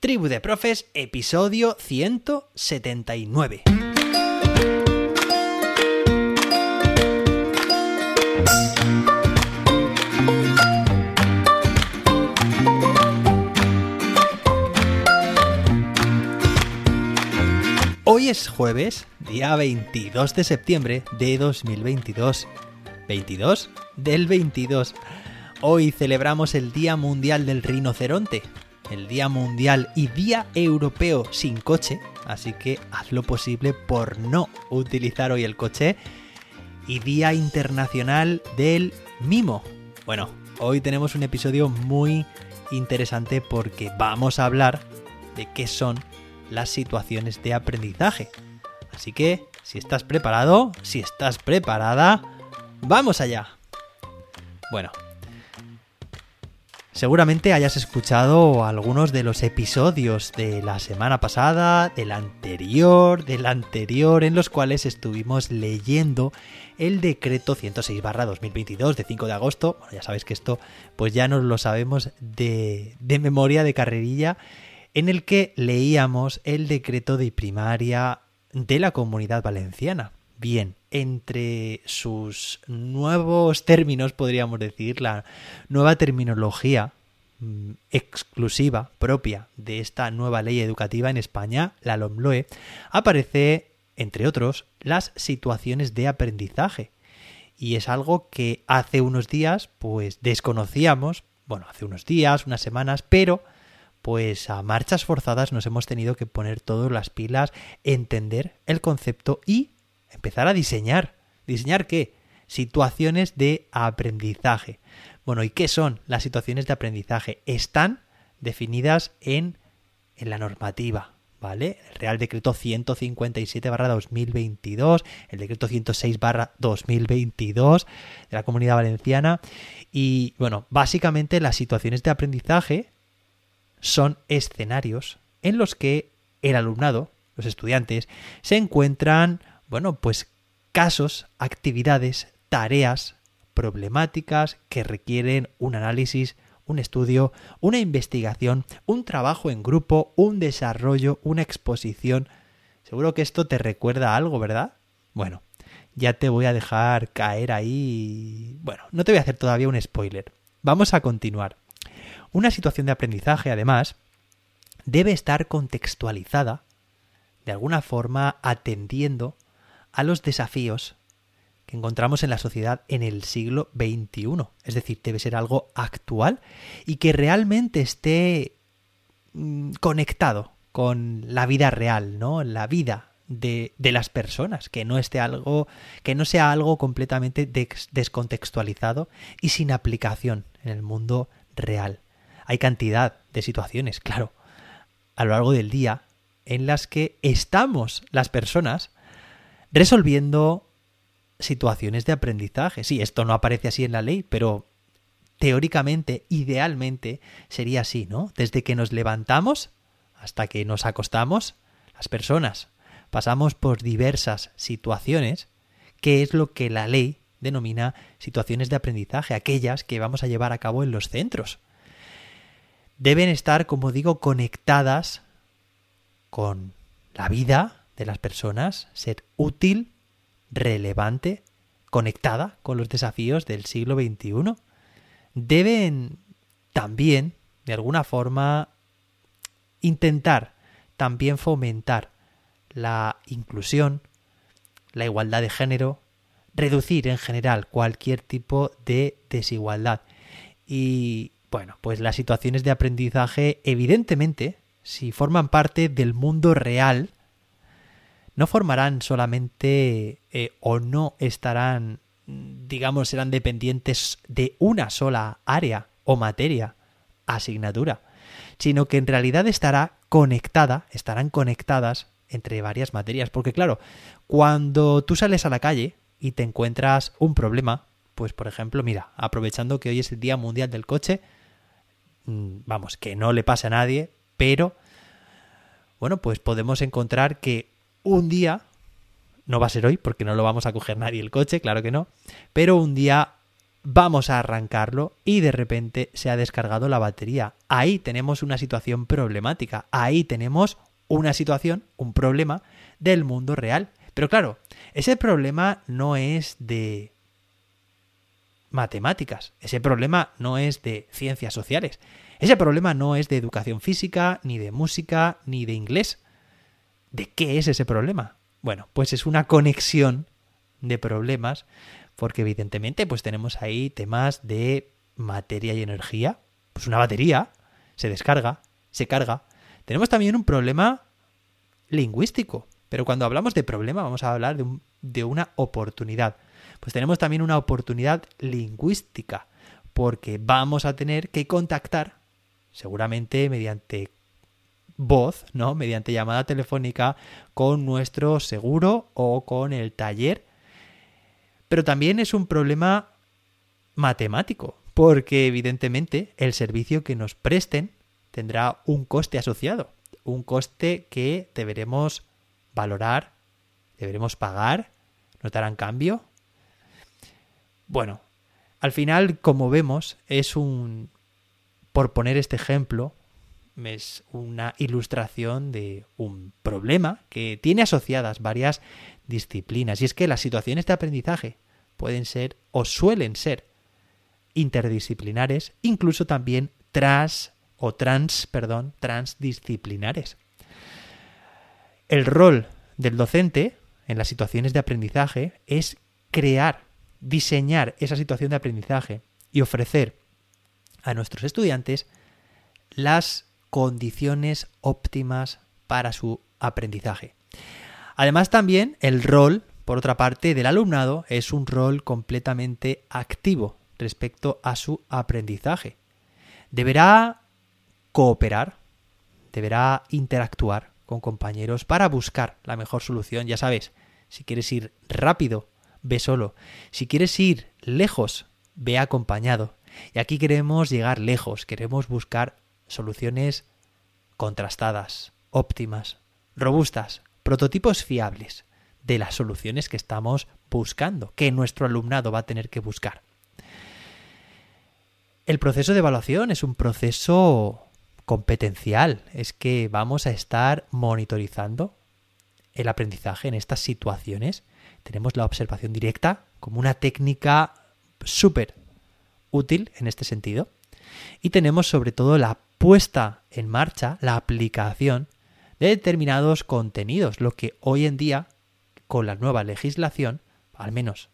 Tribu de Profes, episodio 179. Hoy es jueves, día 22 de septiembre de 2022. ¿22? Del 22. Hoy celebramos el Día Mundial del Rinoceronte, el Día Mundial y Día Europeo sin coche, así que haz lo posible por no utilizar hoy el coche, y Día Internacional del Mimo. Bueno, hoy tenemos un episodio muy interesante porque vamos a hablar de qué son las situaciones de aprendizaje. Así que, si estás preparado, si estás preparada, ¡vamos allá! Bueno, Seguramente hayas escuchado algunos de los episodios de la semana pasada, del anterior, del anterior, en los cuales estuvimos leyendo el decreto 106-2022 de 5 de agosto. Bueno, ya sabéis que esto pues ya nos lo sabemos de, de memoria, de carrerilla, en el que leíamos el decreto de primaria de la comunidad valenciana. Bien, entre sus nuevos términos, podríamos decir, la nueva terminología mm, exclusiva, propia de esta nueva ley educativa en España, la LOMLOE, aparece, entre otros, las situaciones de aprendizaje. Y es algo que hace unos días, pues desconocíamos, bueno, hace unos días, unas semanas, pero pues a marchas forzadas nos hemos tenido que poner todas las pilas, entender el concepto y empezar a diseñar. ¿Diseñar qué? Situaciones de aprendizaje. Bueno, ¿y qué son las situaciones de aprendizaje? Están definidas en, en la normativa, ¿vale? El Real Decreto 157 2022, el Decreto 106 2022 de la Comunidad Valenciana. Y bueno, básicamente las situaciones de aprendizaje son escenarios en los que el alumnado, los estudiantes, se encuentran bueno, pues casos, actividades, tareas, problemáticas que requieren un análisis, un estudio, una investigación, un trabajo en grupo, un desarrollo, una exposición. Seguro que esto te recuerda algo, ¿verdad? Bueno, ya te voy a dejar caer ahí. Bueno, no te voy a hacer todavía un spoiler. Vamos a continuar. Una situación de aprendizaje, además, debe estar contextualizada, de alguna forma atendiendo a los desafíos que encontramos en la sociedad en el siglo XXI. Es decir, debe ser algo actual y que realmente esté mm, conectado con la vida real, ¿no? La vida de, de, las personas, que no esté algo, que no sea algo completamente descontextualizado y sin aplicación en el mundo real. Hay cantidad de situaciones, claro, a lo largo del día en las que estamos las personas resolviendo situaciones de aprendizaje. Sí, esto no aparece así en la ley, pero teóricamente, idealmente, sería así, ¿no? Desde que nos levantamos hasta que nos acostamos, las personas pasamos por diversas situaciones, que es lo que la ley denomina situaciones de aprendizaje, aquellas que vamos a llevar a cabo en los centros. Deben estar, como digo, conectadas con la vida de las personas, ser útil, relevante, conectada con los desafíos del siglo XXI. Deben también, de alguna forma, intentar también fomentar la inclusión, la igualdad de género, reducir en general cualquier tipo de desigualdad. Y bueno, pues las situaciones de aprendizaje, evidentemente, si forman parte del mundo real, no formarán solamente eh, o no estarán, digamos, serán dependientes de una sola área o materia, asignatura, sino que en realidad estará conectada, estarán conectadas entre varias materias. Porque claro, cuando tú sales a la calle y te encuentras un problema, pues por ejemplo, mira, aprovechando que hoy es el Día Mundial del Coche, mm, vamos, que no le pase a nadie, pero bueno, pues podemos encontrar que un día, no va a ser hoy porque no lo vamos a coger nadie el coche, claro que no, pero un día vamos a arrancarlo y de repente se ha descargado la batería. Ahí tenemos una situación problemática, ahí tenemos una situación, un problema del mundo real. Pero claro, ese problema no es de matemáticas, ese problema no es de ciencias sociales, ese problema no es de educación física, ni de música, ni de inglés. ¿De qué es ese problema? Bueno, pues es una conexión de problemas, porque evidentemente pues tenemos ahí temas de materia y energía, pues una batería se descarga, se carga. Tenemos también un problema lingüístico, pero cuando hablamos de problema vamos a hablar de, de una oportunidad. Pues tenemos también una oportunidad lingüística, porque vamos a tener que contactar, seguramente mediante voz, ¿no? Mediante llamada telefónica con nuestro seguro o con el taller. Pero también es un problema matemático, porque evidentemente el servicio que nos presten tendrá un coste asociado, un coste que deberemos valorar, deberemos pagar, nos darán cambio. Bueno, al final, como vemos, es un, por poner este ejemplo, es una ilustración de un problema que tiene asociadas varias disciplinas. Y es que las situaciones de aprendizaje pueden ser o suelen ser interdisciplinares, incluso también tras o trans, perdón, transdisciplinares. El rol del docente en las situaciones de aprendizaje es crear, diseñar esa situación de aprendizaje y ofrecer a nuestros estudiantes las condiciones óptimas para su aprendizaje. Además también el rol, por otra parte, del alumnado es un rol completamente activo respecto a su aprendizaje. Deberá cooperar, deberá interactuar con compañeros para buscar la mejor solución. Ya sabes, si quieres ir rápido, ve solo. Si quieres ir lejos, ve acompañado. Y aquí queremos llegar lejos, queremos buscar soluciones contrastadas, óptimas, robustas, prototipos fiables de las soluciones que estamos buscando, que nuestro alumnado va a tener que buscar. El proceso de evaluación es un proceso competencial, es que vamos a estar monitorizando el aprendizaje en estas situaciones. Tenemos la observación directa como una técnica súper útil en este sentido. Y tenemos sobre todo la puesta en marcha, la aplicación de determinados contenidos, lo que hoy en día, con la nueva legislación, al menos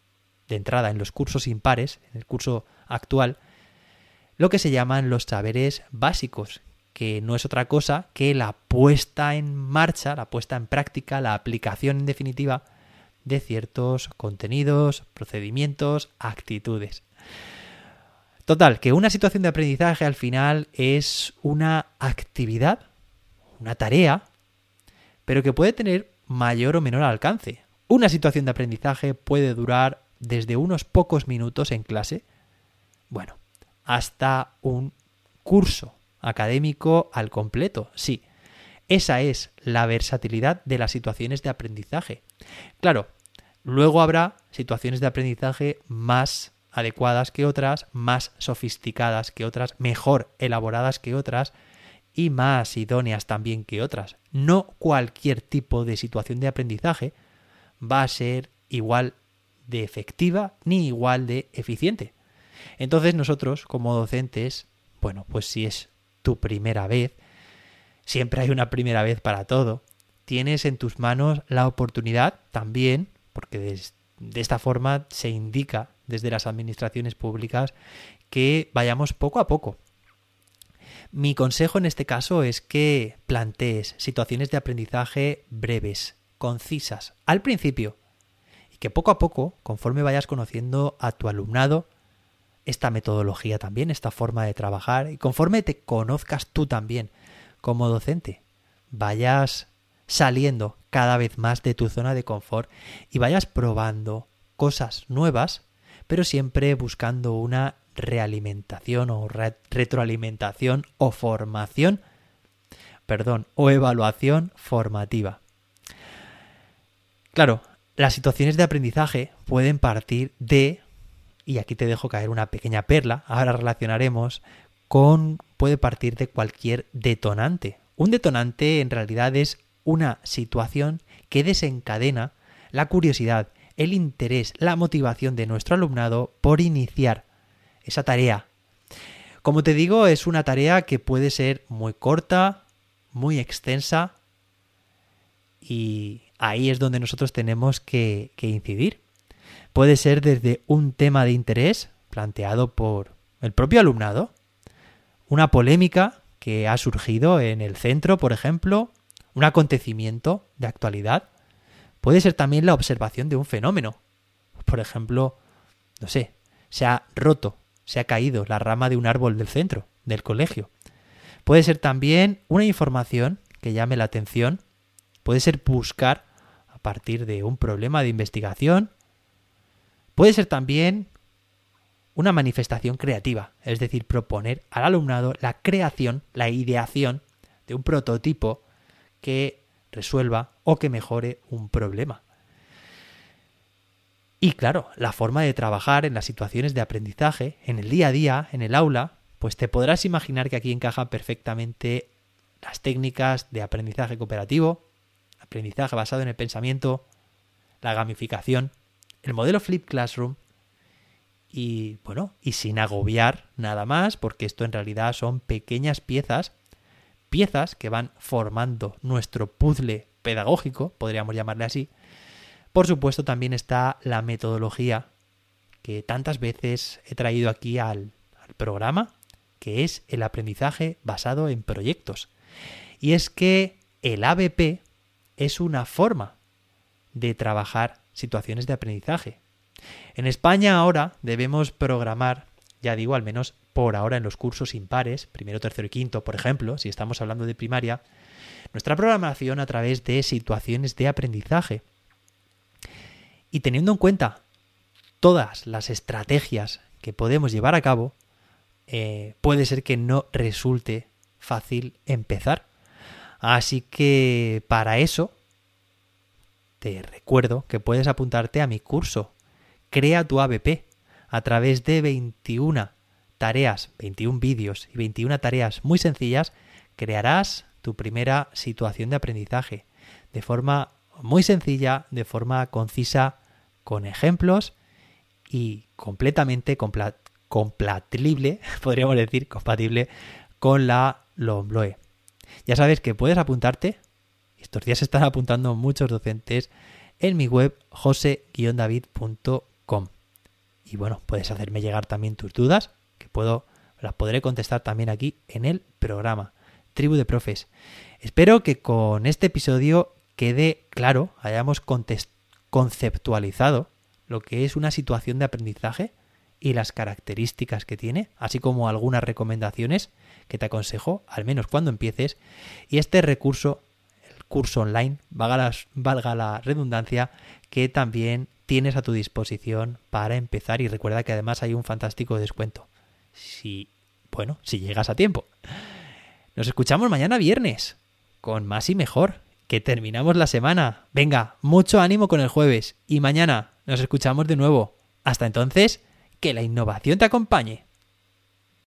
de entrada en los cursos impares, en el curso actual, lo que se llaman los saberes básicos, que no es otra cosa que la puesta en marcha, la puesta en práctica, la aplicación en definitiva de ciertos contenidos, procedimientos, actitudes. Total, que una situación de aprendizaje al final es una actividad, una tarea, pero que puede tener mayor o menor alcance. Una situación de aprendizaje puede durar desde unos pocos minutos en clase, bueno, hasta un curso académico al completo, sí. Esa es la versatilidad de las situaciones de aprendizaje. Claro, luego habrá situaciones de aprendizaje más adecuadas que otras, más sofisticadas que otras, mejor elaboradas que otras y más idóneas también que otras. No cualquier tipo de situación de aprendizaje va a ser igual de efectiva ni igual de eficiente. Entonces nosotros como docentes, bueno, pues si es tu primera vez, siempre hay una primera vez para todo, tienes en tus manos la oportunidad también, porque de, esta forma se indica desde las administraciones públicas que vayamos poco a poco. Mi consejo en este caso es que plantees situaciones de aprendizaje breves, concisas, al principio, y que poco a poco, conforme vayas conociendo a tu alumnado, esta metodología también, esta forma de trabajar, y conforme te conozcas tú también como docente, vayas saliendo cada vez más de tu zona de confort y vayas probando cosas nuevas pero siempre buscando una realimentación o retroalimentación o formación, perdón, o evaluación formativa. Claro, las situaciones de aprendizaje pueden partir de y aquí te dejo caer una pequeña perla, ahora relacionaremos con puede partir de cualquier detonante. Un detonante en realidad es una situación que desencadena la curiosidad, el interés, la motivación de nuestro alumnado por iniciar esa tarea. Como te digo, es una tarea que puede ser muy corta, muy extensa y ahí es donde nosotros tenemos que, incidir. Puede ser desde un tema de interés planteado por el propio alumnado, una polémica que ha surgido en el centro, por ejemplo, un acontecimiento de actualidad. Puede ser también la observación de un fenómeno. Por ejemplo, no sé, se ha roto, se ha caído la rama de un árbol del centro, del colegio. Puede ser también una información que llame la atención. Puede ser buscar a partir de un problema de investigación. Puede ser también una manifestación creativa, es decir, proponer al alumnado la creación, la ideación de un prototipo que resuelva o que mejore un problema. Y claro, la forma de trabajar en las situaciones de aprendizaje, en el día a día, en el aula, pues te podrás imaginar que aquí encajan perfectamente las técnicas de aprendizaje cooperativo, aprendizaje basado en el pensamiento, la gamificación, el modelo Flip Classroom y bueno, y sin agobiar nada más, porque esto en realidad son pequeñas piezas, piezas que van formando nuestro puzzle pedagógico, podríamos llamarle así. Por supuesto también está la metodología que tantas veces he traído aquí al, al programa, que es el aprendizaje basado en proyectos. Y es que el ABP es una forma de trabajar situaciones de aprendizaje. En España ahora debemos programar, ya digo, al menos por ahora en los cursos impares, primero, tercero y quinto, por ejemplo, si estamos hablando de primaria, nuestra programación a través de situaciones de aprendizaje. Y teniendo en cuenta todas las estrategias que podemos llevar a cabo, eh, puede ser que no resulte fácil empezar. Así que para eso te recuerdo que puedes apuntarte a mi curso Crea tu ABP a través de 21 tareas, 21 vídeos y 21 tareas muy sencillas, crearás tu primera situación de aprendizaje de forma muy sencilla, de forma concisa, con ejemplos y completamente compatible, podríamos decir, compatible con la Lombloe. Ya sabes que puedes apuntarte, estos días se están apuntando muchos docentes en mi web jose-david.com y bueno, puedes hacerme llegar también tus dudas, puedo, las podré contestar también aquí en el programa. Tribu de Profes. Espero que con este episodio quede claro, hayamos conceptualizado lo que es una situación de aprendizaje y las características que tiene, así como algunas recomendaciones que te aconsejo, al menos cuando empieces, y este recurso, el curso online, valga valga la redundancia, que también tienes a tu disposición para empezar y recuerda que además hay un fantástico descuento. Si, bueno, si llegas a tiempo. Nos escuchamos mañana viernes con más y mejor, que terminamos la semana. Venga, mucho ánimo con el jueves y mañana nos escuchamos de nuevo. Hasta entonces, que la innovación te acompañe.